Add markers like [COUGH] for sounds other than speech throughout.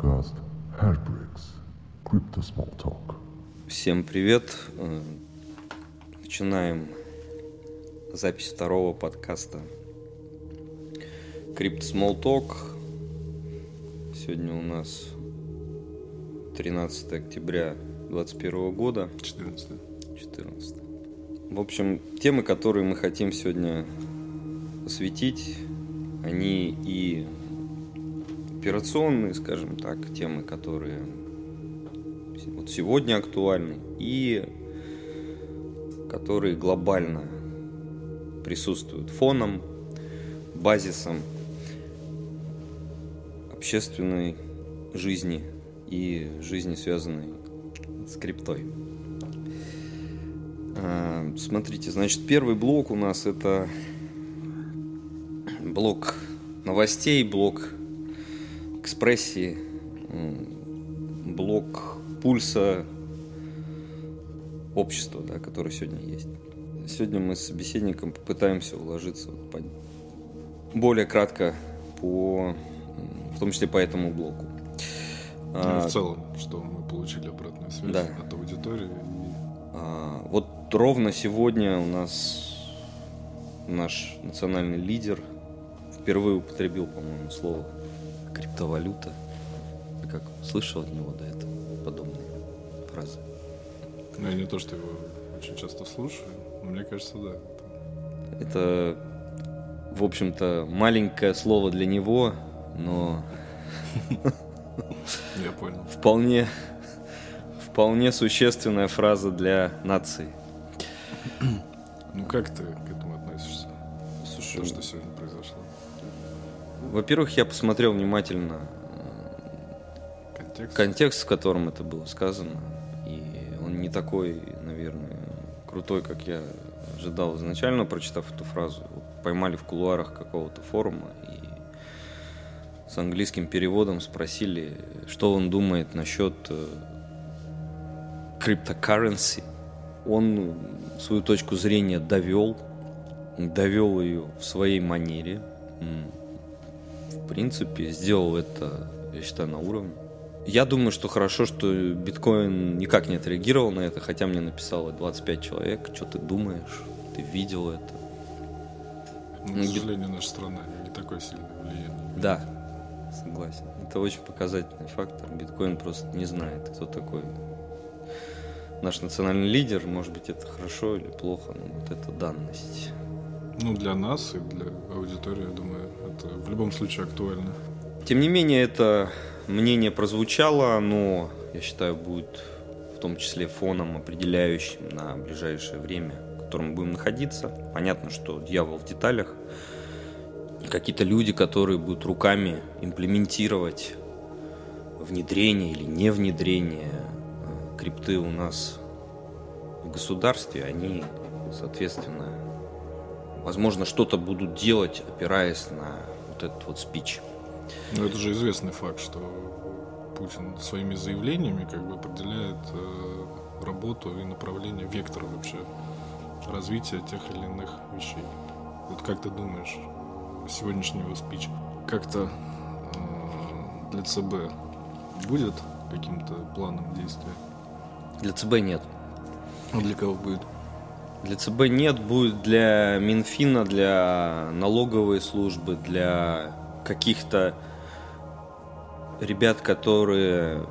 подкаст Hairbricks Crypto Small Talk. Всем привет. Э, Начинаем запись второго подкаста Crypto Small Talk. Сегодня у нас 13 октября 2021 года. 14. 14. В общем, темы, которые мы хотим сегодня осветить, они и операционные, скажем так, темы, которые вот сегодня актуальны, и которые глобально присутствуют фоном, базисом общественной жизни и жизни, связанной с криптой. А, Смотрите, значит, первый блок у нас это блок новостей, блок экспрессии, блок пульса общества, да, который сегодня есть. Сегодня мы с собеседником попытаемся уложиться по- более кратко по, в том числе по этому блоку. Ну, А, в целом, что мы получили обратную связь Да. от аудитории. А, Вот ровно сегодня у нас наш национальный лидер впервые употребил, по-моему, слово криптовалюта. Ты как слышал от него до этого подобные фразы? Ну, я не то, что его очень часто слушаю, но мне кажется, да. Это, в общем-то, маленькое слово для него, но [LAUGHS] Я понял. вполне, вполне существенная фраза для нации. Ну, как ты к этому относишься? Слушай, То, что сегодня. Во-первых, я посмотрел внимательно Контекст? контекст, в котором это было сказано, и он не такой, наверное, крутой, как я ожидал изначально, прочитав эту фразу. Его Поймали в кулуарах какого-то форума и с английским переводом спросили, что он думает насчет э, криптокарренси. Он свою точку зрения довел, довел ее в своей манере. В принципе, сделал это, я считаю, на уровне. Я думаю, что хорошо, что биткоин никак не отреагировал на это, хотя мне написало 25 человек, что ты думаешь, ты видел это. Ну, Ну, к сожалению, наша страна не такое сильное влияние. Да, согласен. Это очень показательный фактор. Биткоин просто не знает, кто такой наш национальный лидер. Может быть, это хорошо или плохо, но вот это данность. Ну, для нас и для аудитории, я думаю, это в любом случае актуально. Тем не менее, это мнение прозвучало, но, я считаю, будет в том числе фоном, определяющим на ближайшее время, в котором мы будем находиться. Понятно, что дьявол в деталях. Какие-то люди, которые будут руками имплементировать внедрение или не внедрение э, крипты у нас в государстве, они, соответственно, возможно, что-то будут делать, опираясь на вот этот вот спич. Но это же известный факт, что Путин своими заявлениями как бы определяет э, работу и направление, вектор вообще развития тех или иных вещей. Вот как ты думаешь, сегодняшнего спича как-то э, для ЦБ будет каким-то планом действия? Для ЦБ нет. А для кого будет? Для ЦБ нет, будет для Минфина, для налоговой службы, для каких-то ребят, которые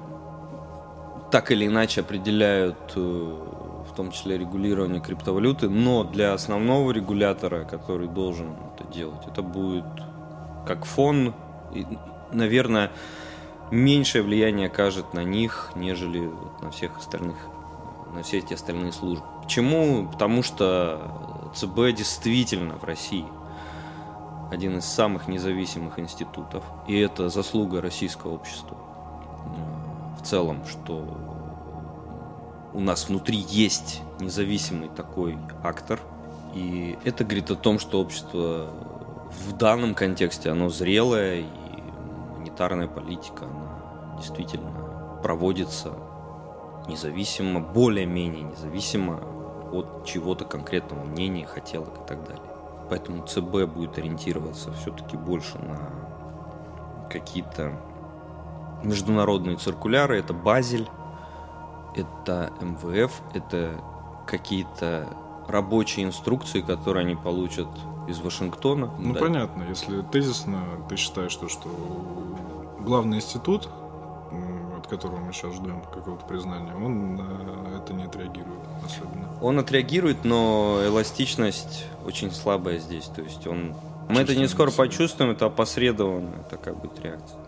так или иначе определяют э, в том числе регулирование криптовалюты, но для основного регулятора, который должен это делать, это будет как фон, и, наверное, меньшее влияние окажет на них, нежели на всех остальных, на все эти остальные службы. Почему? Потому что ЦБ действительно в России один из самых независимых институтов. И это заслуга российского общества э, в целом, что у нас внутри есть независимый такой актор. И это говорит о том, что общество в данном контексте, оно зрелое, и монетарная политика, она действительно проводится независимо, более-менее независимо от чего-то конкретного мнения, хотелок и так далее. Поэтому ЦБ будет ориентироваться все-таки больше на какие-то международные циркуляры, это Базель, это МВФ, это какие-то рабочие инструкции, которые они получат из Вашингтона. Ну Да. понятно, если тезисно ты считаешь, что, что главный институт, которого мы сейчас ждем какого-то признания, он на это не отреагирует особенно. Он отреагирует, но эластичность очень слабая здесь. То есть он... Мы это не скоро почувствуем, это опосредованная такая будет реакция.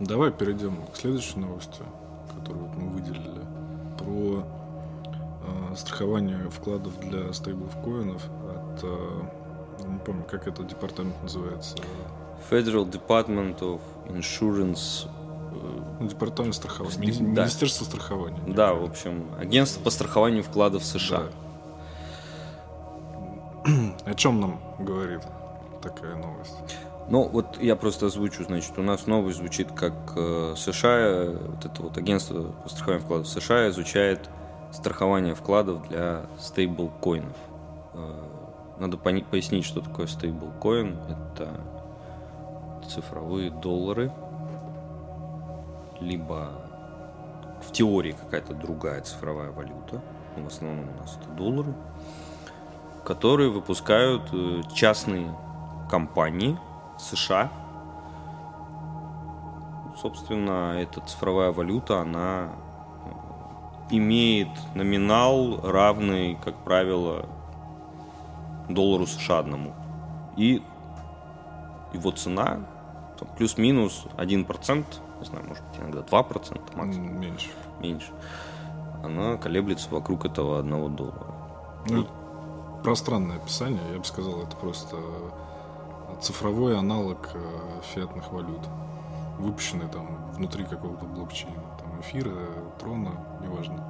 Давай перейдем к следующей новости, которую мы выделили, про э, страхование вкладов для стейблкоинов от, э, не помню, как этот департамент называется, Federal Department of Insurance. Ну, департамент страхования, Мини- Мини- да. Министерство страхования. Да, в общем, агентство по страхованию вкладов США. Да. [CLEARS THROAT] О чем нам говорит такая новость? Ну, вот я просто озвучу, значит, у нас новость звучит как э, США, вот это вот агентство по страхованию вкладов США изучает страхование вкладов для стейблкоинов. Э, надо пояснить, что такое стейблкоин. Это цифровые доллары, либо в теории какая-то другая цифровая валюта, но в основном у нас это доллары, которые выпускают э, частные компании США. Собственно, эта цифровая валюта, она э, имеет номинал равный, как правило, доллару США одному. И его цена плюс-минус 1%, не знаю, может быть, иногда 2% максимум, Меньше. меньше, она колеблется вокруг этого одного доллара. Ну, пространное описание, я бы сказал, это просто цифровой аналог э, фиатных валют, выпущенный там внутри какого-то блокчейна, там эфира, трона, неважно.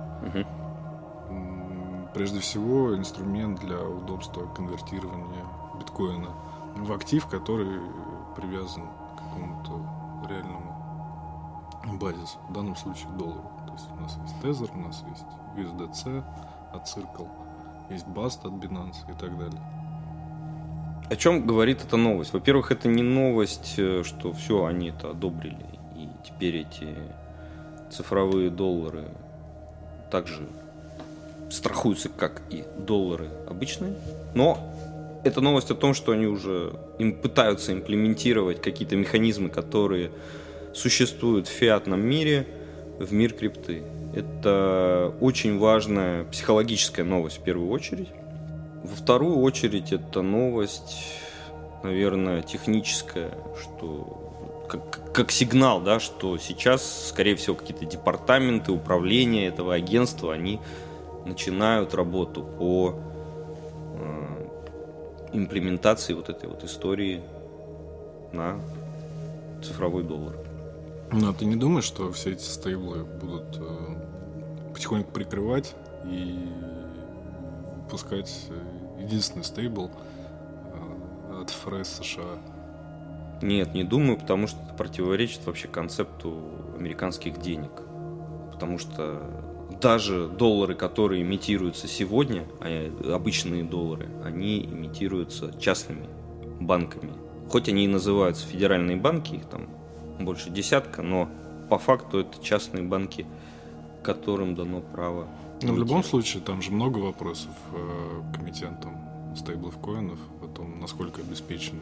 М, Прежде всего, инструмент для удобства конвертирования биткоина в актив, который привязан к какому-то реальному базису, в данном случае доллару. То есть у нас есть Tether, у нас есть USDC от Circle, есть Bast от Binance и так далее. О чем говорит эта новость? Во-первых, это не новость, э, что все, они это одобрили, и теперь эти цифровые доллары также страхуются, как и доллары обычные. Но это новость о том, что они уже им пытаются имплементировать какие-то механизмы, которые существуют в фиатном мире, в мир крипты. Это очень важная психологическая новость в первую очередь. Во вторую очередь это новость, наверное, техническая, что как, как сигнал, да, что сейчас, скорее всего, какие-то департаменты, управления этого агентства, они начинают работу по э, имплементации вот этой вот истории на цифровой доллар. Ну, а ты не думаешь, что все эти стейблы будут э, потихоньку прикрывать и пускать э, единственный стейбл э, от ФРС США? Нет, не думаю, потому что это противоречит вообще концепту американских денег. Потому что даже доллары, которые имитируются сегодня, а обычные доллары, они имитируются частными банками. Хоть они и называются федеральные банки, их там больше десятка, но по факту это частные банки, которым дано право. Но Ну, в любом случае, там же много вопросов э, к эмитентам стейблов коинов о том, насколько обеспечены.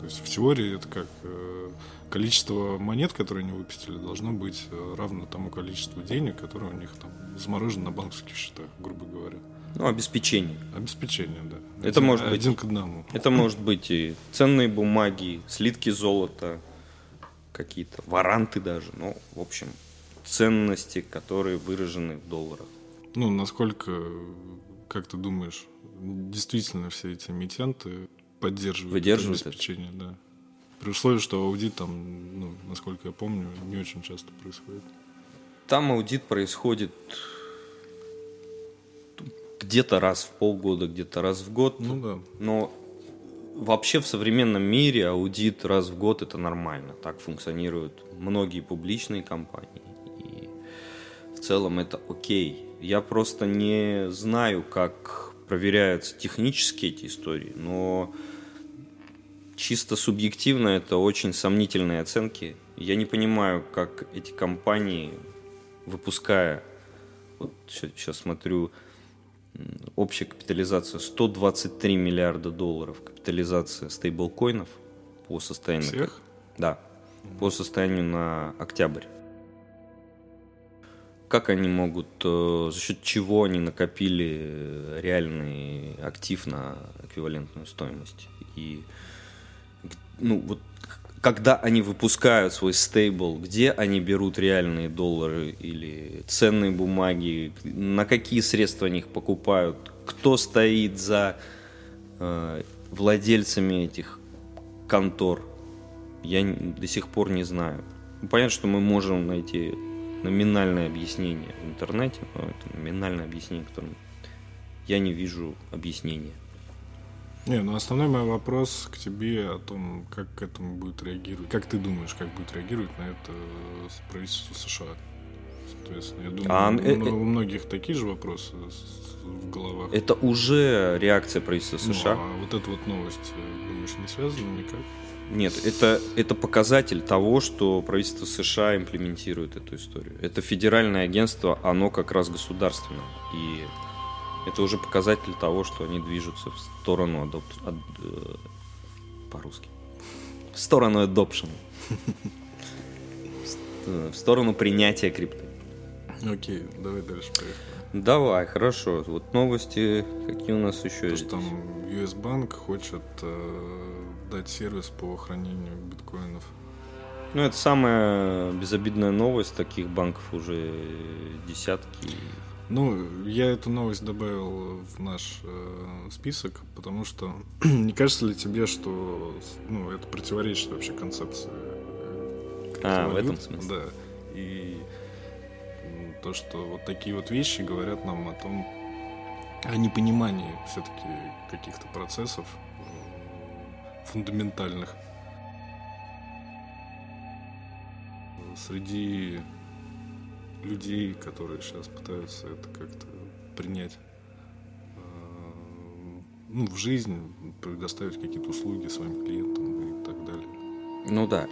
То есть в теории это как э, количество монет, которые они выпустили, должно быть э, равно тому количеству денег, которые у них там заморожены на банковских счетах, грубо говоря. Ну, обеспечение. Обеспечение, да. Это один, может быть- один к одному. Это может быть и ценные бумаги, слитки золота, какие-то варанты даже. Ну, в общем, ценности, которые выражены в долларах. Ну, насколько, как ты думаешь, действительно все эти эмитенты поддерживают Выдерживают это обеспечение, да. При условии, что аудит там, ну, насколько я помню, не очень часто происходит. Там аудит происходит где-то раз в полгода, где-то раз в год. Ну да. Но вообще в современном мире аудит раз в год это нормально. Так функционируют многие публичные компании. И в целом это окей. Я просто не знаю, как проверяются технически эти истории, но чисто субъективно это очень сомнительные оценки. Я не понимаю, как эти компании, выпуская, вот сейчас смотрю, общая капитализация 123 миллиарда долларов, капитализация стейблкоинов по состоянию... Всех? Да, по состоянию на октябрь. Как они могут, э, за счет чего они накопили э, реальный актив на эквивалентную стоимость? И ну, вот когда они выпускают свой стейбл, где они берут реальные доллары или ценные бумаги, на какие средства они их покупают, кто стоит за э, владельцами этих контор, я до сих пор не знаю. Понятно, что мы можем найти номинальное объяснение в интернете, но это номинальное объяснение, которым я не вижу объяснения. Не, ну основной мой вопрос к тебе о том, как к этому будет реагировать. Как ты думаешь, как будет реагировать на это правительство США? Соответственно, я думаю, а, у, э, у многих такие же вопросы в головах. Это уже реакция правительства США. Ну, а вот эта вот новость, э, думаешь, не связана никак? Нет, это, это показатель того, что правительство США имплементирует эту историю. Это федеральное агентство, оно как раз государственное. И это уже показатель того, что они движутся в сторону адоп... Ад... Э, по-русски. В сторону adoption. В сторону принятия крипты. Окей, давай дальше поехали. Давай, хорошо. Вот новости, какие у нас еще есть? Там US Bank хочет э, дать сервис по хранению биткоинов. Ну, это самая безобидная новость. Таких банков уже десятки. Ну, я эту новость добавил в наш э, список, потому что [CLEARS THROAT] не кажется ли тебе, что ну, это противоречит вообще концепции А, в этом смысле? Да. И то, что вот такие вот вещи говорят нам о том, о непонимании все-таки каких-то процессов э, фундаментальных. Среди людей, которые сейчас пытаются это как-то принять э, ну, в жизнь, предоставить какие-то услуги своим клиентам и так далее. Ну да.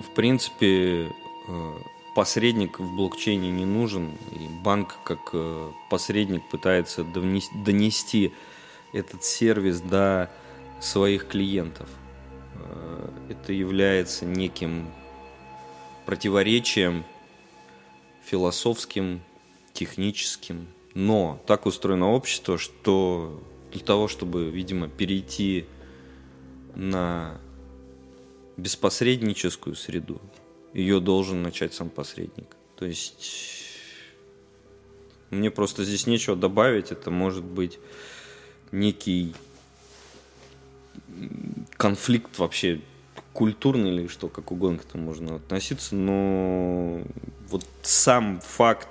В принципе, э, посредник в блокчейне не нужен, и банк как э, посредник пытается донести этот сервис до своих клиентов. Это является неким противоречием философским, техническим. Но так устроено общество, что для того, чтобы, видимо, перейти на беспосредническую среду, ее должен начать сам посредник. То есть мне просто здесь нечего добавить. Это может быть некий конфликт вообще культурный или что, как угодно к этому можно относиться, но вот сам факт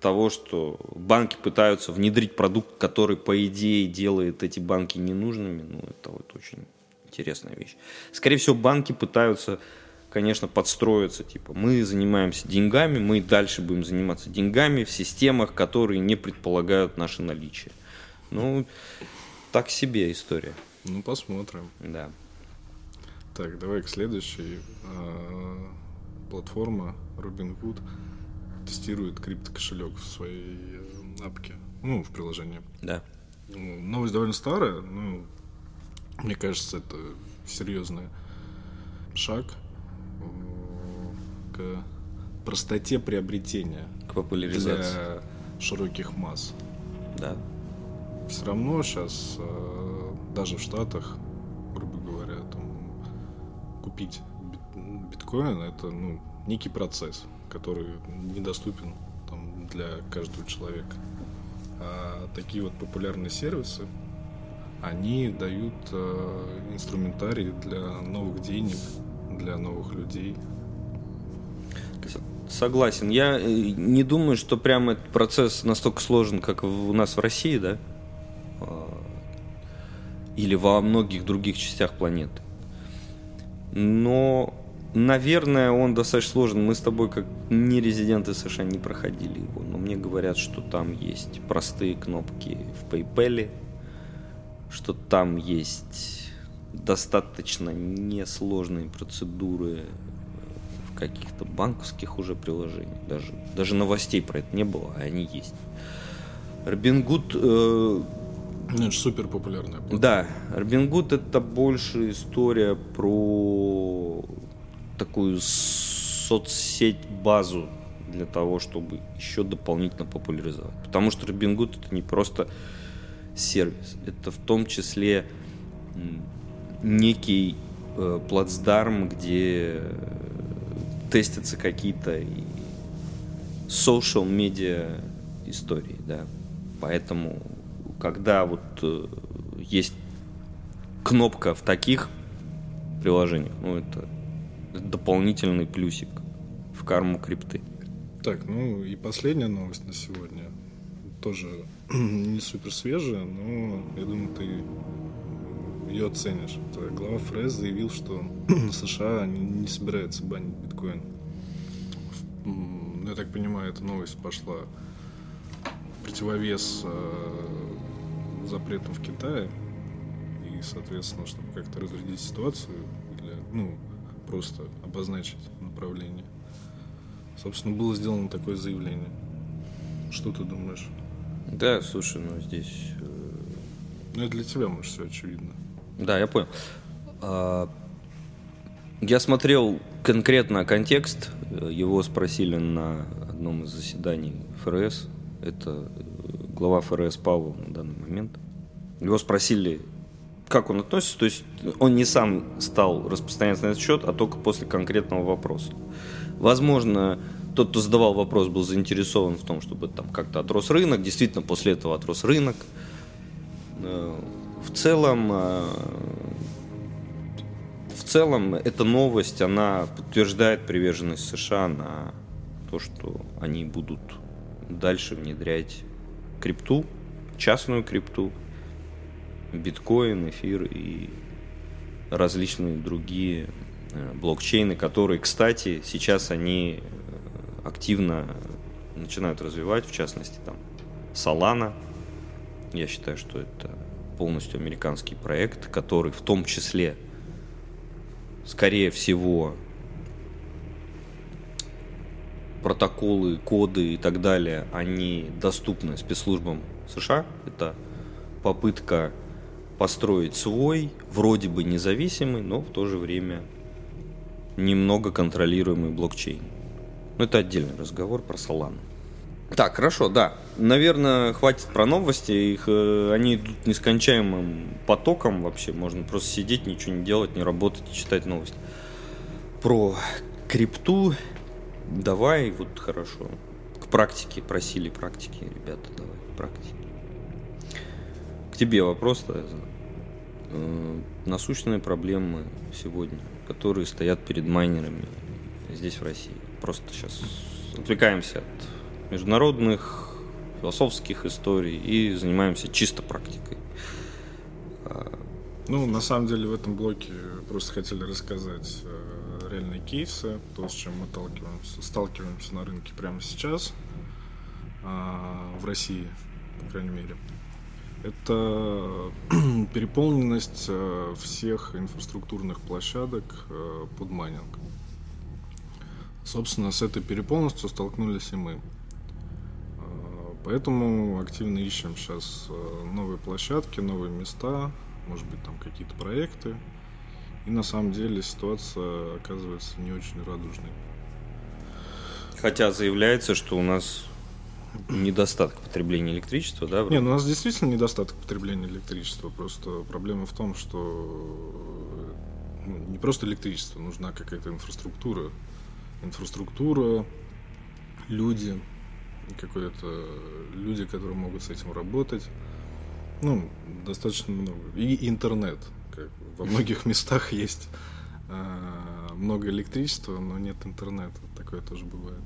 того, что банки пытаются внедрить продукт, который, по идее, делает эти банки ненужными, ну, это вот очень интересная вещь. Скорее всего, банки пытаются, конечно, подстроиться, типа, мы занимаемся деньгами, мы дальше будем заниматься деньгами в системах, которые не предполагают наше наличие. Ну, так себе история. Ну, посмотрим. Да. Так, давай к следующей. А, платформа Robinhood тестирует криптокошелек в своей э, апке, ну, в приложении. Да. Ну, новость довольно старая, но мне кажется, это серьезный шаг э, к простоте приобретения. К популяризации. Для широких масс. Да. Все равно сейчас э, даже в Штатах купить биткоин это ну, некий процесс, который недоступен там, для каждого человека. А такие вот популярные сервисы, они дают э, инструментарий для новых денег, для новых людей. Согласен. Я э, не думаю, что прямо этот процесс настолько сложен, как у нас в России, да? А, или во многих других частях планеты. Но, наверное, он достаточно сложен. Мы с тобой, как не резиденты США, не проходили его. Но мне говорят, что там есть простые кнопки в PayPal, что там есть достаточно несложные процедуры каких-то банковских уже приложений. Даже, даже новостей про это не было, а они есть. Робингуд... Э, ну, это супер популярная. Да, Робингуд это больше история про такую соцсеть базу для того, чтобы еще дополнительно популяризовать. Потому что Робингуд это не просто сервис, это в том числе некий э, плацдарм, где тестятся какие-то social media истории, да. Поэтому, когда вот э, есть кнопка в таких приложениях, ну это, дополнительный плюсик в карму крипты. Так, ну и последняя новость на сегодня. Тоже [CLEARS THROAT] не супер свежая, но я думаю, ты ее оценишь. Это глава ФРС заявил, что [CLEARS THROAT] США не собирается банить биткоин. Я так понимаю, эта новость пошла в противовес э, запретам в Китае. И, соответственно, чтобы как-то разрядить ситуацию, или, ну, просто обозначить направление. Собственно, было сделано такое заявление. Что ты думаешь? Да, слушай, ну здесь... Э, ну, это для тебя, может, все очевидно. Да, я понял. А, я смотрел конкретно контекст. Его спросили на одном из заседаний ФРС. Это э, глава ФРС Павел на данный момент. Его спросили, как он относится. То есть он не сам стал распространяться на этот счет, а только после конкретного вопроса. Возможно, тот, кто задавал вопрос, был заинтересован в том, чтобы там как-то отрос рынок. Действительно, после этого отрос рынок. Э, в целом, э, в целом, эта новость, она подтверждает приверженность США на то, что они будут дальше внедрять крипту, частную крипту, биткоин, эфир и различные другие э, блокчейны, которые, кстати, сейчас они э, активно начинают развивать, в частности, там, Solana. Я считаю, что это полностью американский проект, который в том числе, скорее всего, протоколы, коды и так далее, они доступны спецслужбам США. Это попытка построить свой, вроде бы независимый, но в то же время немного контролируемый блокчейн. Но это отдельный разговор про Solana. Так, хорошо, да. Наверное, хватит про новости. Их, э, они идут нескончаемым потоком вообще. Можно просто сидеть, ничего не делать, не работать и читать новости. Про крипту давай, вот хорошо. К практике, просили практики, ребята, давай, практики. К тебе вопрос, да, э, насущные проблемы сегодня, которые стоят перед майнерами здесь, в России. Просто сейчас отвлекаемся от международных философских историй и занимаемся чисто практикой. А, ну, на самом деле в этом блоке просто хотели рассказать э, реальные кейсы, то, с чем мы сталкиваемся, сталкиваемся на рынке прямо сейчас, а, в России, по крайней мере. Это [CLEARS THROAT] переполненность э, всех инфраструктурных площадок э, под майнинг. Собственно, с этой переполненностью столкнулись и мы. Поэтому активно ищем сейчас э, новые площадки, новые места, может быть, там какие-то проекты. И на самом деле ситуация оказывается не очень радужной. Хотя заявляется, что у нас недостаток потребления электричества, да? Вроде? Не, ну у нас действительно недостаток потребления электричества. Просто проблема в том, что ну, не просто электричество, нужна какая-то инфраструктура. Инфраструктура, люди, какое-то люди, которые могут с этим работать. Ну, достаточно много. И интернет. Как во многих местах есть э, много электричества, но нет интернета. Такое тоже бывает.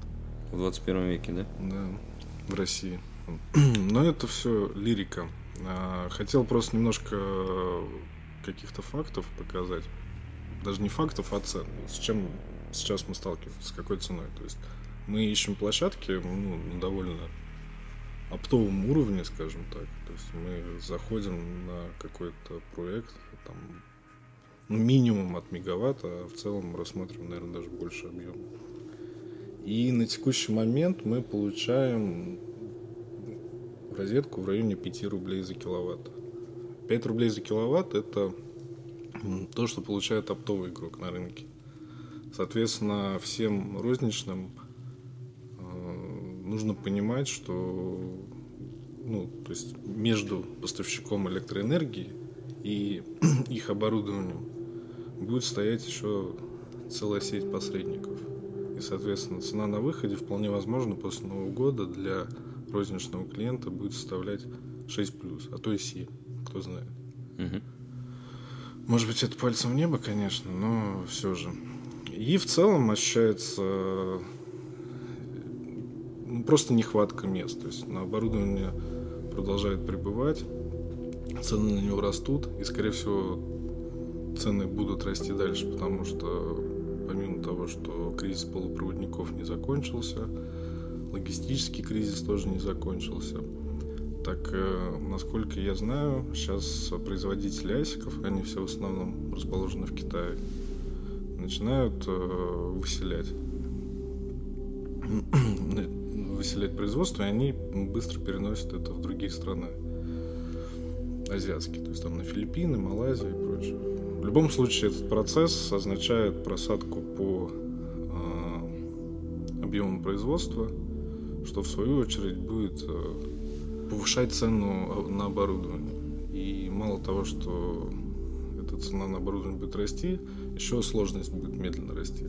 В 21 веке, да? Да, в России. [CLEARS THROAT] Но это все лирика. А, хотел просто немножко каких-то фактов показать. Даже не фактов, а цен. С чем сейчас мы сталкиваемся, с какой ценой. То есть мы ищем площадки ну, на довольно оптовом уровне, скажем так. То есть мы заходим на какой-то проект, там, минимум от мегаватта, а в целом рассматриваем, наверное, даже больше объема. И на текущий момент мы получаем розетку в районе 5 рублей за киловатт. 5 рублей за киловатт – это то, что получает оптовый игрок на рынке. Соответственно, всем розничным э, нужно понимать, что ну, то есть между поставщиком электроэнергии и [CLEARS THROAT] их оборудованием будет стоять еще целая сеть посредников. И, соответственно, цена на выходе вполне возможно после Нового года для розничного клиента будет составлять 6 плюс, а то и 7, кто знает. Угу. Может быть, это пальцем в небо, конечно, но все же. И в целом ощущается ну, просто нехватка мест. То есть на оборудование продолжает прибывать, цены на него растут, и, скорее всего, цены будут расти дальше, потому что помимо того, что кризис полупроводников не закончился, логистический кризис тоже не закончился. Так, э, насколько я знаю, сейчас производители асиков, они все в основном расположены в Китае, начинают э, выселять выселять производство, и они быстро переносят это в другие страны азиатские, то есть там на Филиппины, Малайзию и прочее. В любом случае этот процесс означает просадку по э, объемам производства, что в свою очередь будет э, повышать цену на оборудование. И мало того, что эта цена на оборудование будет расти, еще сложность будет медленно расти.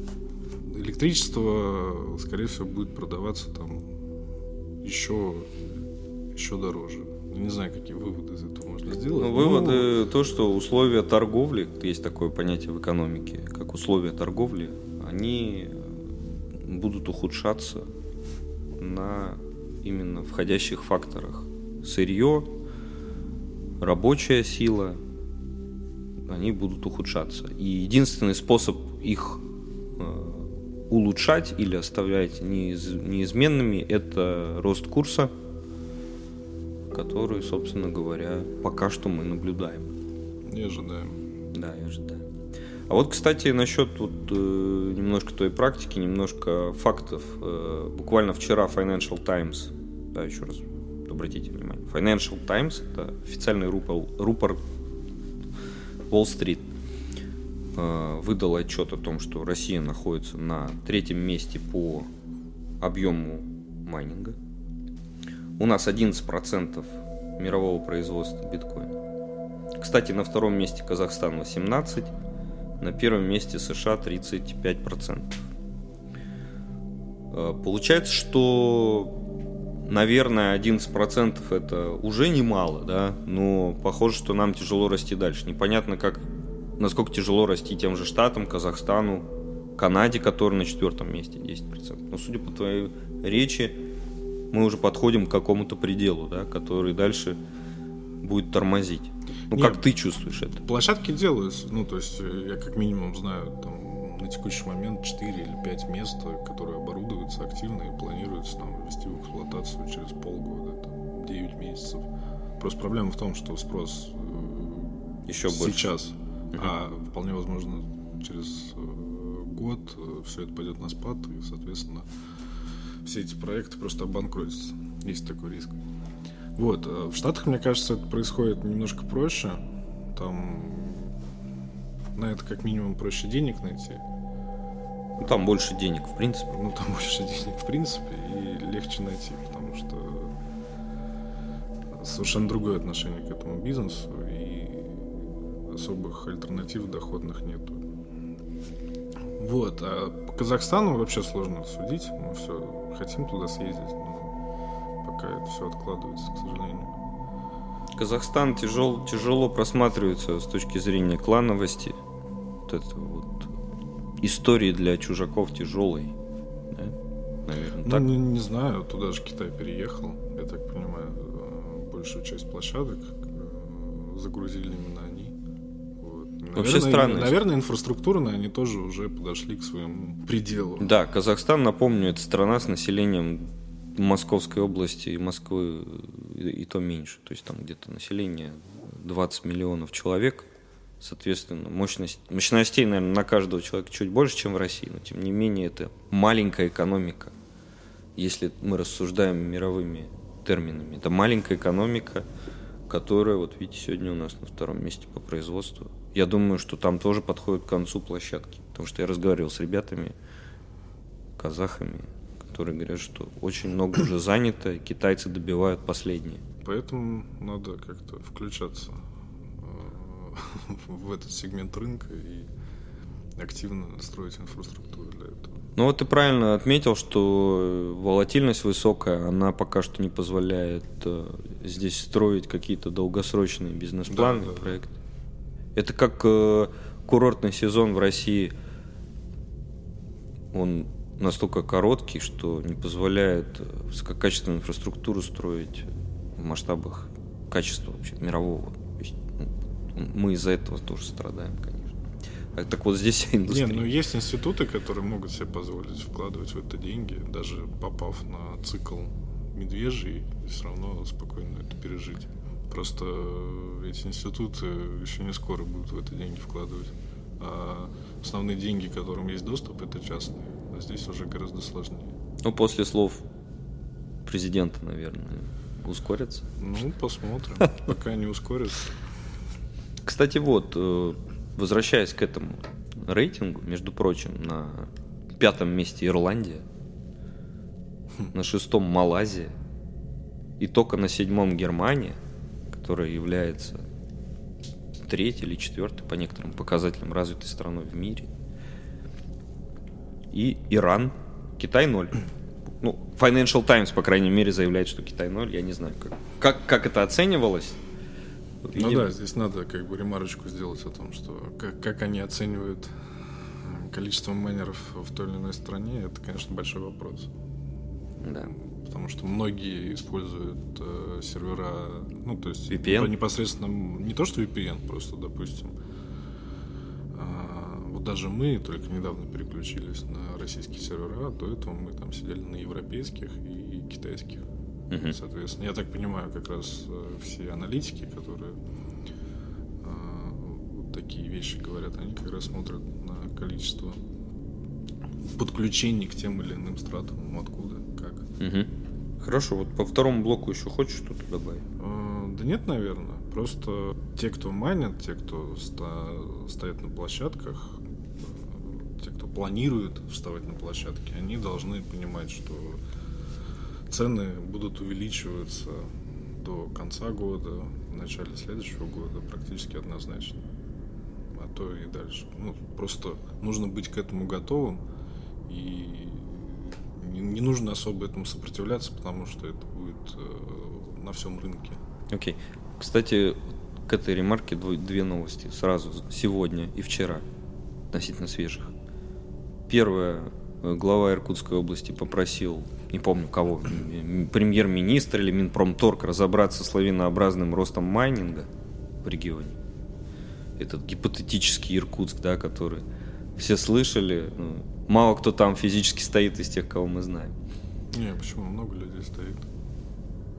Электричество, скорее всего, будет продаваться там еще, еще дороже. Не знаю, какие выводы из этого можно сделать. Ну, выводы то, что условия торговли, есть такое понятие в экономике, как условия торговли, они будут ухудшаться на именно входящих факторах. Сырье, рабочая сила, они будут ухудшаться. И единственный способ их улучшать или оставлять неиз, неизменными, это рост курса, который, собственно говоря, пока что мы наблюдаем. И ожидаем. Да, и ожидаем. А вот, кстати, насчет вот, э, немножко той практики, немножко фактов. Э, буквально вчера Financial Times, да, еще раз обратите внимание, Financial Times – это официальный рупор, рупор Wall Street – Э, выдал отчет о том, что Россия находится на третьем месте по объему майнинга. У нас 11% мирового производства биткоина. Кстати, на втором месте Казахстан 18%, на первом месте США 35%. Э, получается, что, наверное, 11% это уже немало, да, но похоже, что нам тяжело расти дальше. Непонятно, как насколько тяжело расти тем же Штатам, Казахстану, Канаде, который на четвертом месте 10%. Но судя по твоей речи, мы уже подходим к какому-то пределу, да, который дальше будет тормозить. Ну, Нет, как ты чувствуешь это? Площадки делаются, ну, то есть э, я как минимум знаю, там, на текущий момент 4 или 5 мест, которые оборудуются активно и планируется там ввести в эксплуатацию через полгода, там, 9 месяцев. Просто проблема в том, что спрос э, еще сейчас больше а вполне возможно через э, год э, все это пойдет на спад, и, соответственно, все эти проекты просто обанкротятся. Есть такой риск. Вот. Э, в Штатах, мне кажется, это происходит немножко проще. Там на это как минимум проще денег найти. Ну, там больше денег, в принципе. Ну, там больше денег, в принципе, и легче найти, потому что совершенно другое отношение к этому бизнесу, и особых альтернатив доходных нету. Вот, а по Казахстану вообще сложно судить. Мы все хотим туда съездить, но пока это все откладывается, к сожалению. Казахстан тяжел, тяжело просматривается с точки зрения клановости. Вот это вот истории для чужаков тяжелой. Да? Наверное, ну, так. Не, не знаю, туда же Китай переехал, я так понимаю, э, большую часть площадок э, загрузили именно Вообще странно. Наверное, инфраструктурно они тоже уже подошли к своему пределу. Да, Казахстан, напомню, это страна с населением Московской области и Москвы и то меньше. То есть там где-то население 20 миллионов человек. Соответственно, мощность, мощностей, наверное, на каждого человека чуть больше, чем в России, но тем не менее это маленькая экономика. Если мы рассуждаем мировыми терминами, это маленькая экономика, которая, вот видите, сегодня у нас на втором месте по производству. Я думаю, что там тоже подходит к концу площадки, потому что я разговаривал с ребятами, казахами, которые говорят, что очень много уже занято, китайцы добивают последние. Поэтому надо как-то включаться э, [LAUGHS] в этот сегмент рынка и активно строить инфраструктуру для этого. Ну вот ты правильно отметил, что волатильность высокая, она пока что не позволяет э, здесь строить какие-то долгосрочные бизнес-планы, да, да, проекты. Да. Это как э, курортный сезон в России, он настолько короткий, что не позволяет высококачественную инфраструктуру строить в масштабах качества вообще мирового. Есть, ну, мы из-за этого тоже страдаем, конечно. А так вот здесь [LAUGHS] индустрия. Нет, ну есть институты, которые могут себе позволить вкладывать в это деньги, даже попав на цикл медвежий, все равно спокойно это пережить. Просто эти институты еще не скоро будут в это деньги вкладывать. А основные деньги, к которым есть доступ, это частные. А здесь уже гораздо сложнее. Ну, после слов президента, наверное, ускорится. Ну, посмотрим. [LAUGHS] Пока не ускорится. Кстати, вот, э, возвращаясь к этому рейтингу, между прочим, на пятом месте Ирландия, на шестом Малайзия и только на седьмом Германия, которая является третьей или четвертой по некоторым показателям развитой страной в мире. И Иран, Китай ноль. Ну, Financial Times, по крайней мере, заявляет, что Китай ноль. Я не знаю, как, как, как это оценивалось. Ну да, здесь надо как бы ремарочку сделать о том, что как, как они оценивают количество майнеров в той или иной стране, это, конечно, большой вопрос. Да. Потому что многие используют э, сервера, ну, то есть VPN? непосредственно не то, что VPN, просто, допустим, э, вот даже мы только недавно переключились на российские сервера, а до этого мы там сидели на европейских и китайских. Угу. Соответственно, я так понимаю, как раз э, все аналитики, которые э, вот такие вещи говорят, они как раз смотрят на количество подключений к тем или иным стратам, откуда. Угу. Хорошо, вот по второму блоку еще хочешь что-то добавить? Э, да нет, наверное. Просто те, кто майнят, те, кто ста- стоят на площадках, те, кто планирует вставать на площадке, они должны понимать, что цены будут увеличиваться до конца года, в начале следующего года практически однозначно. А то и дальше. Ну, просто нужно быть к этому готовым и не, не нужно особо этому сопротивляться, потому что это будет э, на всем рынке. Окей. Okay. Кстати, к этой ремарке две новости сразу сегодня и вчера относительно свежих. Первое, глава Иркутской области попросил не помню кого, премьер-министр или Минпромторг разобраться с лавинообразным ростом майнинга в регионе. Этот гипотетический Иркутск, да, который все слышали. Ну, мало кто там физически стоит из тех, кого мы знаем. Не, почему? Много людей стоит.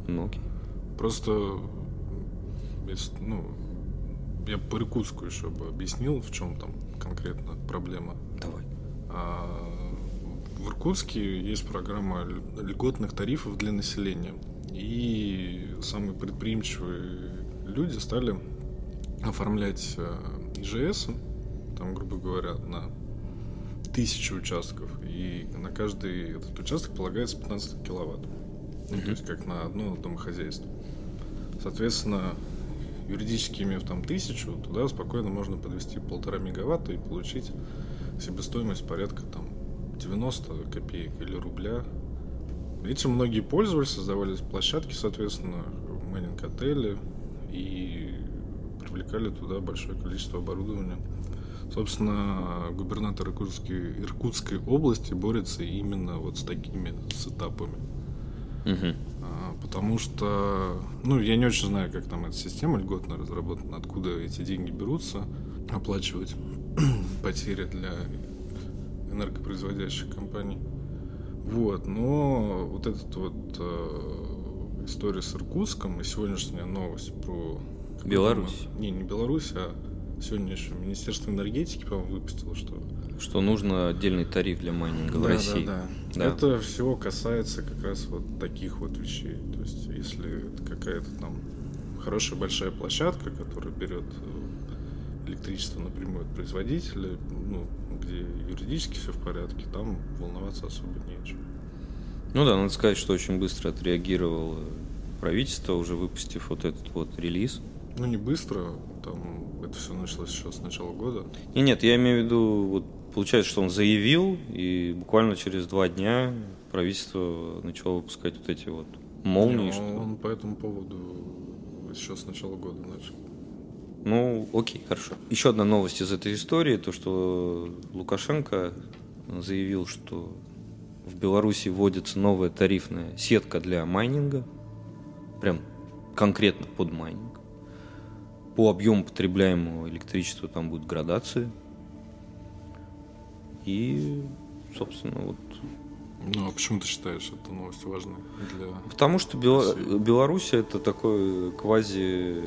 Ну, окей. Просто, ну, я по Иркутску еще бы объяснил, в чем там конкретно проблема. Давай. А, в Иркутске есть программа льготных тарифов для населения. И самые предприимчивые люди стали оформлять э, ИЖС, там, грубо говоря, на тысячи участков. И на каждый этот участок полагается 15 киловатт. Mm-hmm. То есть как на одно домохозяйство. Соответственно, юридически имев там тысячу, туда спокойно можно подвести полтора мегаватта и получить себестоимость порядка там 90 копеек или рубля. Этим многие пользовались, создавались площадки, соответственно, майнинг-отели и привлекали туда большое количество оборудования. Собственно, губернатор Иркутской, Иркутской области борется именно вот с такими сетапами. Угу. А, потому что, ну, я не очень знаю, как там эта система льготно разработана, откуда эти деньги берутся, оплачивать [CLEARS THROAT] потери для энергопроизводящих компаний. Вот, но вот этот вот э, история с Иркутском и сегодняшняя новость про... Беларусь? Не, не Беларусь, а сегодня еще Министерство энергетики, по-моему, выпустило, что... Что нужно отдельный тариф для майнинга в России. Да, да, да. Это всего касается как раз вот таких вот вещей. То есть, если какая-то там хорошая большая площадка, которая берет э, электричество напрямую от производителя, ну, где юридически все в порядке, там волноваться особо нечего. Ну да, надо сказать, что очень быстро отреагировало правительство, уже выпустив вот этот вот релиз. Ну не быстро, там это все началось еще с начала года. И нет, я имею в виду, вот получается, что он заявил, и буквально через два дня правительство начало выпускать вот эти вот молнии. Не, что... Он по этому поводу еще с начала года начал. Ну, окей, хорошо. Еще одна новость из этой истории, то, что Лукашенко заявил, что в Беларуси вводится новая тарифная сетка для майнинга, прям конкретно под майнинг. По объему потребляемого электричества там будут градации. И, собственно, вот ну, а почему ты считаешь эту новость важной для Потому что Бел... Беларусь это такое квази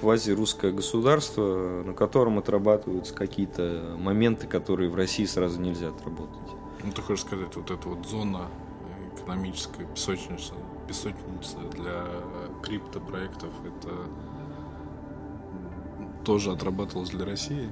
квази-русское государство, на котором отрабатываются какие-то моменты, которые в России сразу нельзя отработать. Ну, ты хочешь сказать, вот эта вот зона экономическая песочница, песочница для криптопроектов, это тоже отрабатывалось для России?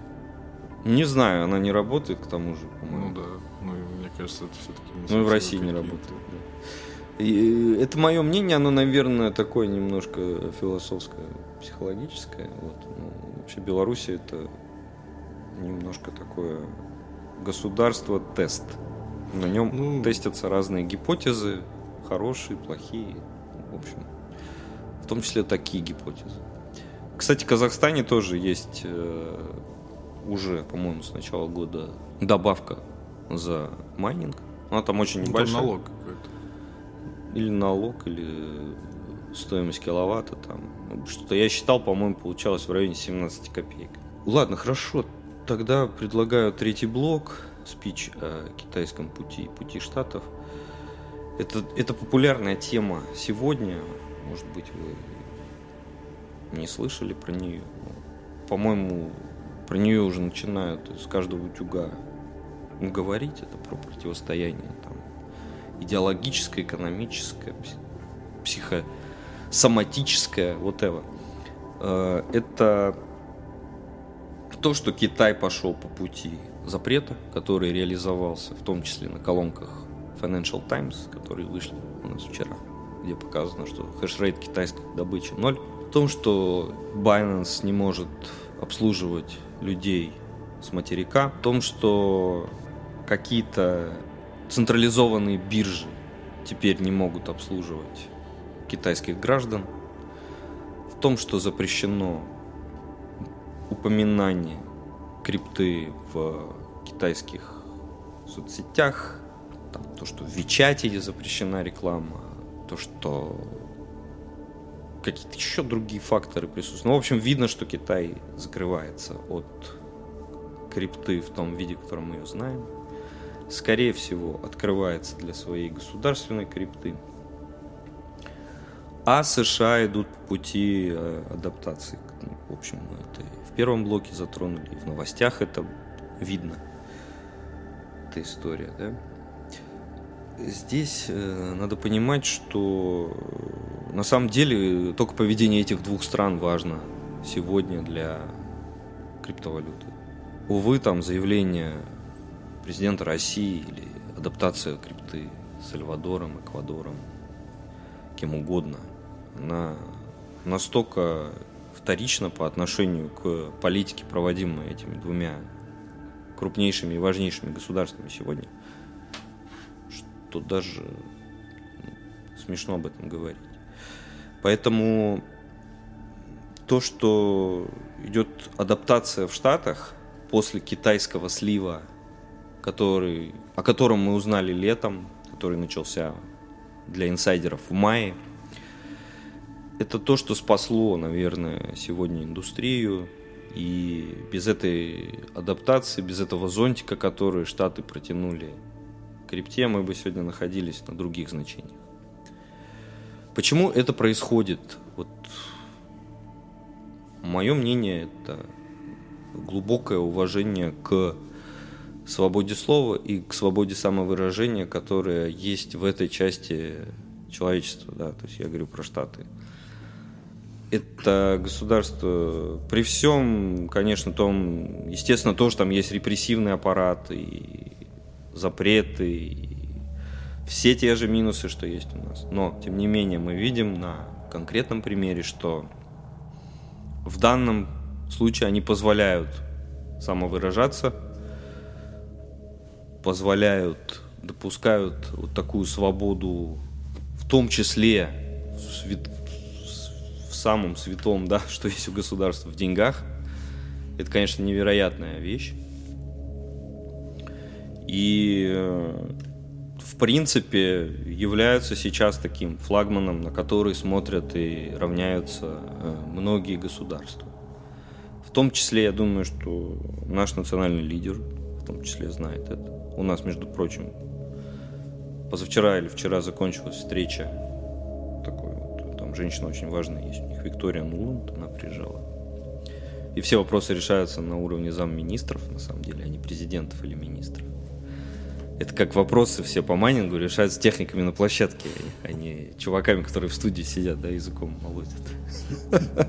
Не знаю, она не работает, к тому же, по-моему. Ну да, ну мне кажется, это все-таки не Ну и в России не работает, да. И это мое мнение, оно, наверное, такое немножко философское, психологическое. Вот. Ну, вообще Беларусь это немножко такое государство-тест. На нем ну, тестятся разные гипотезы, хорошие, плохие. В общем, в том числе такие гипотезы. Кстати, в Казахстане тоже есть э, уже, по-моему, с начала года добавка за майнинг. Она там очень небольшая. Там налог какой-то. Или налог, или стоимость киловатта там. Что-то я считал, по-моему, получалось в районе 17 копеек. Ладно, хорошо. Тогда предлагаю третий блок, спич о китайском пути, пути штатов. Это, это популярная тема сегодня. Может быть, вы не слышали про нее. Ну, по-моему, про нее уже начинают с каждого утюга ну, говорить. Это про противостояние там, идеологическое, экономическое, психосоматическое, вот Это это то, что Китай пошел по пути запрета, который реализовался, в том числе на колонках Financial Times, которые вышли у нас вчера, где показано, что хешрейт китайской добычи ноль том, что Binance не может обслуживать людей с материка, в том, что какие-то централизованные биржи теперь не могут обслуживать китайских граждан, в том, что запрещено упоминание крипты в китайских соцсетях, там, то, что в Вичате запрещена реклама, то, что какие-то еще другие факторы присутствуют. Ну, в общем, видно, что Китай закрывается от крипты в том виде, в котором мы ее знаем. Скорее всего, открывается для своей государственной крипты. А США идут по пути э, адаптации. В общем, мы это в первом блоке затронули, и в новостях это видно. Эта история, да? Здесь э, надо понимать, что э, на самом деле только поведение этих двух стран важно сегодня для криптовалюты. Увы, там заявление президента России или адаптация крипты с Сальвадором, Эквадором, кем угодно, она настолько вторична по отношению к политике, проводимой этими двумя крупнейшими и важнейшими государствами сегодня – то даже ну, смешно об этом говорить. Поэтому то, что идет адаптация в Штатах после китайского слива, который, о котором мы узнали летом, который начался для инсайдеров в мае, это то, что спасло, наверное, сегодня индустрию. И без этой адаптации, без этого зонтика, который Штаты протянули крипте мы бы сегодня находились на других значениях. Почему это происходит? Вот мое мнение это глубокое уважение к свободе слова и к свободе самовыражения, которая есть в этой части человечества, да, то есть я говорю про Штаты. Это государство, при всем, конечно, том, естественно, тоже там есть репрессивный аппарат и запреты, и все те же минусы, что есть у нас. Но, тем не менее, мы видим на конкретном примере, что в данном случае они позволяют самовыражаться, позволяют, допускают вот такую свободу, в том числе в, свят, в самом святом, да, [LAUGHS] что есть у государства в деньгах. Это, конечно, невероятная вещь. И э, в принципе являются сейчас таким флагманом, на который смотрят и равняются э, многие государства. В том числе, я думаю, что наш национальный лидер в том числе знает это. У нас, между прочим, позавчера или вчера закончилась встреча такой вот, там женщина очень важная есть у них, Виктория Нуланд, она приезжала. И все вопросы решаются на уровне замминистров, на самом деле, а не президентов или министров. Это как вопросы все по майнингу решаются техниками на площадке, а не чуваками, которые в студии сидят, да, языком молотят. [LAUGHS]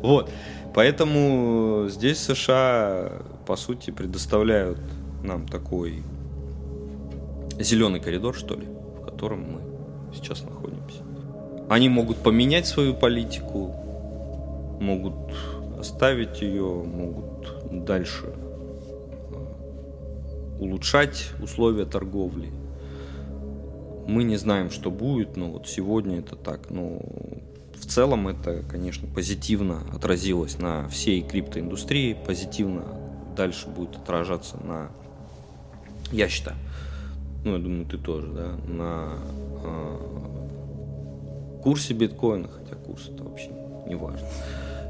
Вот. Поэтому здесь США, по сути, предоставляют нам такой зеленый коридор, что ли, в котором мы сейчас находимся. Они могут поменять свою политику, могут оставить ее, могут дальше улучшать условия торговли. Мы не знаем, что будет, но вот сегодня это так. Но в целом это, конечно, позитивно отразилось на всей криптоиндустрии, позитивно дальше будет отражаться на я считаю, ну, я думаю, ты тоже, да, на э, курсе биткоина, хотя курс это вообще не важно.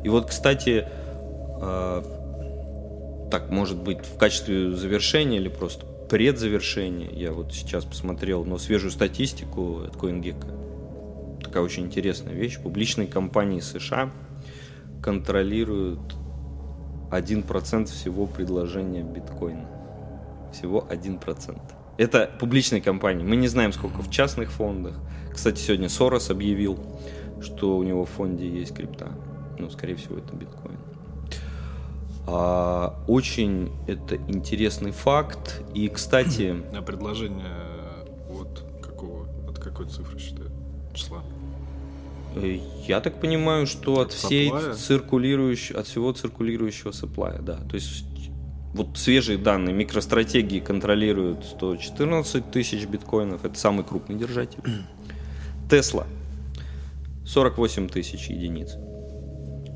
И вот, кстати, э, так, может быть, в качестве завершения или просто предзавершения, я вот сейчас посмотрел, но свежую статистику от CoinGecko. Такая очень интересная вещь. Публичные компании США контролируют 1% всего предложения биткоина всего 1%. Это публичные компании. Мы не знаем, сколько в частных фондах. Кстати, сегодня Сорос объявил, что у него в фонде есть крипта. Ну, скорее всего, это биткоин. А, очень это интересный факт. И, кстати... [CLEARS THROAT] А предложение от какого? От какой цифры считают? Числа? Э, я так понимаю, что от всей циркулирующей, от всего циркулирующего supply, да. То есть вот свежие данные микростратегии контролируют 114 тысяч биткоинов, это самый крупный держатель. [CLEARS THROAT] Tesla 48 тысяч единиц.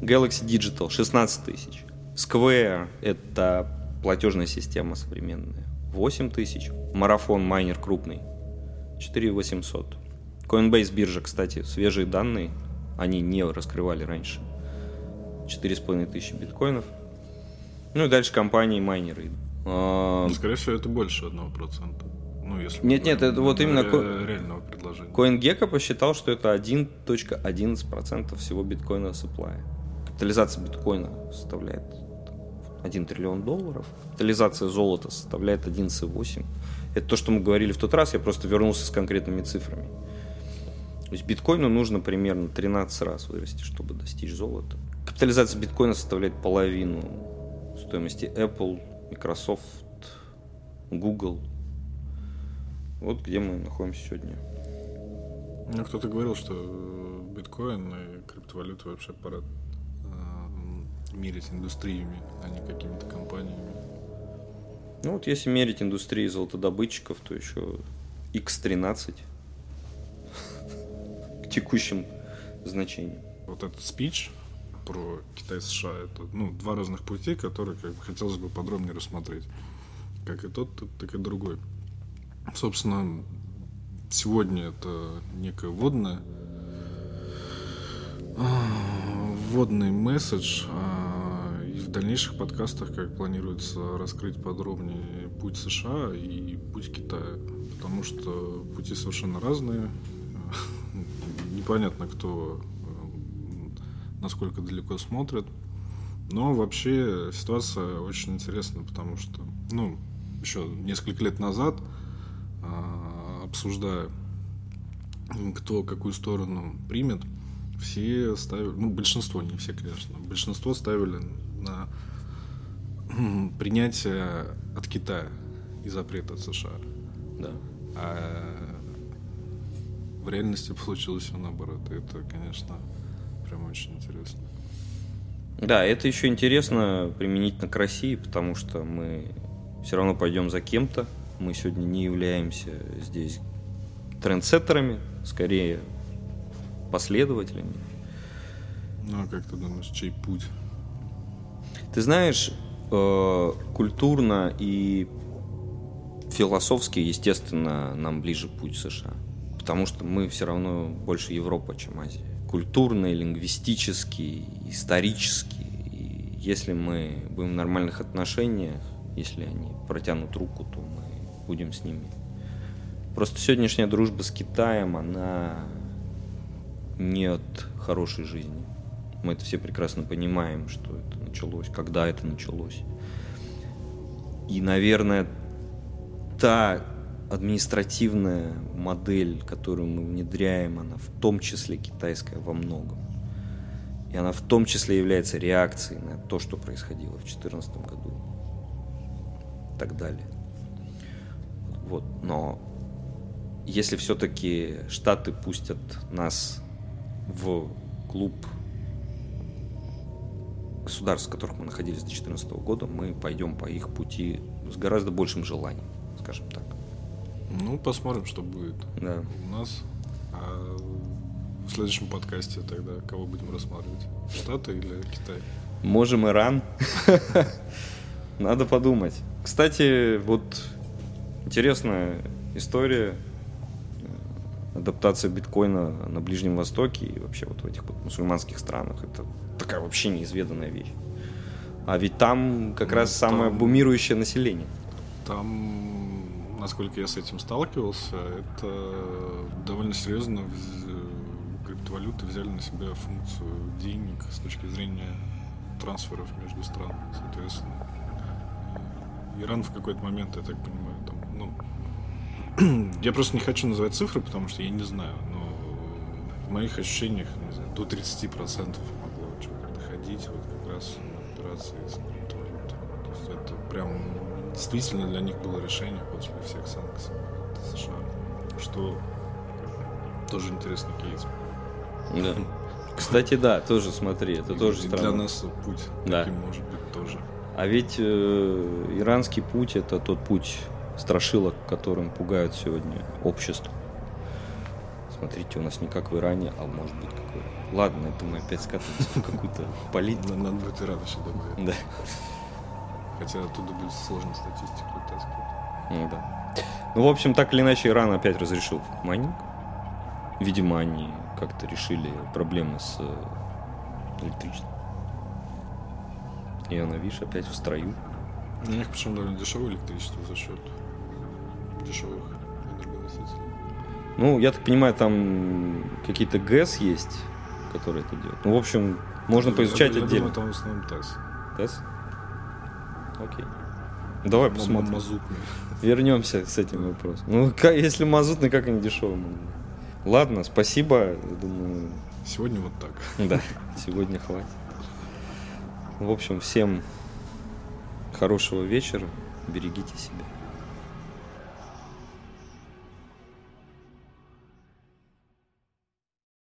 Galaxy Digital 16 тысяч. Square это платежная система современная. 8 тысяч. Марафон майнер крупный. 4 800. Coinbase биржа, кстати, свежие данные. Они не раскрывали раньше. 4,5 тысячи биткоинов. Ну и дальше компании майнеры. А... Ну, скорее всего, это больше одного процента. Ну, если нет, нет, это вот именно ре- реального предложения. CoinGecko посчитал, что это 1.11% всего биткоина supply. Капитализация биткоина составляет 1 триллион долларов. Капитализация золота составляет 11,8. Это то, что мы говорили в тот раз, я просто вернулся с конкретными цифрами. То есть биткоину нужно примерно 13 раз вырасти, чтобы достичь золота. Капитализация биткоина составляет половину стоимости Apple, Microsoft, Google. Вот где мы находимся сегодня. Ну, кто-то говорил, что биткоин и криптовалюты вообще пора мерить индустриями, а не какими-то компаниями. Ну вот если мерить индустрии золотодобытчиков, то еще X13 [LAUGHS] к текущим значениям. Вот этот спич, про Китай США. Это ну, два разных пути, которые как бы, хотелось бы подробнее рассмотреть. Как и тот, так и другой. Собственно, сегодня это некое вводное вводный месседж, а, и в дальнейших подкастах, как планируется раскрыть подробнее путь США и путь Китая, потому что пути совершенно разные, [LAUGHS] непонятно, кто насколько далеко смотрят. Но вообще ситуация очень интересная, потому что, ну, еще несколько лет назад, а, обсуждая, кто какую сторону примет, все ставили, ну, большинство, не все, конечно, большинство ставили на [CLEARS THROAT] принятие от Китая и запрет от США. Да. А в реальности получилось все наоборот. И это, конечно, прям очень интересно. Да, это еще интересно применительно к России, потому что мы все равно пойдем за кем-то. Мы сегодня не являемся здесь трендсеттерами, скорее последователями. Ну, а как ты думаешь, чей путь? Ты знаешь, э, культурно и философски, естественно, нам ближе путь США. Потому что мы все равно больше Европа, чем Азия. Культурно, лингвистически, исторически. И если мы будем в нормальных отношениях, если они протянут руку, то мы будем с ними. Просто сегодняшняя дружба с Китаем, она не от хорошей жизни. Мы это все прекрасно понимаем, что это началось, когда это началось. И, наверное, та административная модель, которую мы внедряем, она в том числе китайская во многом. И она в том числе является реакцией на то, что происходило в 2014 году. И так далее. Вот. Но если все-таки Штаты пустят нас в клуб государств, в которых мы находились до 2014 года, мы пойдем по их пути с гораздо большим желанием, скажем так. Ну, посмотрим, что будет Да. у нас. А в следующем подкасте тогда кого будем рассматривать? Штаты или Китай? Можем Иран. [LAUGHS] Надо подумать. Кстати, вот интересная история адаптация биткоина на Ближнем Востоке и вообще вот в этих вот мусульманских странах. Это такая вообще неизведанная вещь. А ведь там как Ну, раз самое там- бумирующее население. Там, насколько я с этим сталкивался, это довольно серьезно криптовалюты взяли на себя функцию денег с точки зрения трансферов между странами, соответственно. Иран в какой-то момент, я так понимаю, [CLEARS THROAT] я просто не хочу называть цифры, потому что я не знаю, но в моих ощущениях, не знаю, до 30% могло что-то доходить вот как раз на операции с криптовалютой. То есть это прям действительно для них было решение после всех санкций от США, что тоже интересный кейс. Да. Кстати, да, тоже смотри, это И- тоже и для странно. нас путь Да. таким может быть тоже. А ведь э, иранский путь это тот путь страшилок, которым пугают сегодня общество. Смотрите, у нас не как в Иране, а может быть как в Иране. Ладно, это мы опять скатываемся в какую-то [LAUGHS] политику. Надо будет Иран еще добавить. Да. Хотя оттуда будет сложно статистику таскать. Ну да. Ну, в общем, так или иначе, Иран опять разрешил майнинг. Видимо, они как-то решили проблемы с э, электричеством. И она, видишь, опять в строю. У них причем довольно дешевое электричество за счет дешевых энергоносителей. Ну, я так понимаю, там какие-то ГЭС есть, которые это делают. Ну, в общем, можно Я- поизучать я, отдельно. думаю, там в основном ТЭС. ТЭС? Окей. Давай М- посмотрим. Мазутный. Вернемся с этим вопросом. Ну, если мазутный, как они дешевые могут быть? Ладно, спасибо. Я Думаю, Сегодня вот так. да, сегодня хватит. В общем, всем хорошего вечера. Берегите себя.